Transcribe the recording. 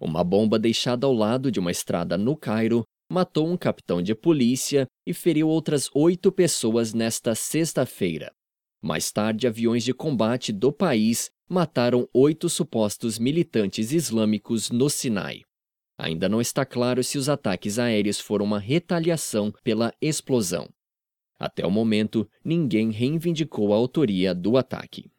Uma bomba deixada ao lado de uma estrada no Cairo matou um capitão de polícia e feriu outras oito pessoas nesta sexta-feira. Mais tarde, aviões de combate do país mataram oito supostos militantes islâmicos no Sinai. Ainda não está claro se os ataques aéreos foram uma retaliação pela explosão. Até o momento, ninguém reivindicou a autoria do ataque.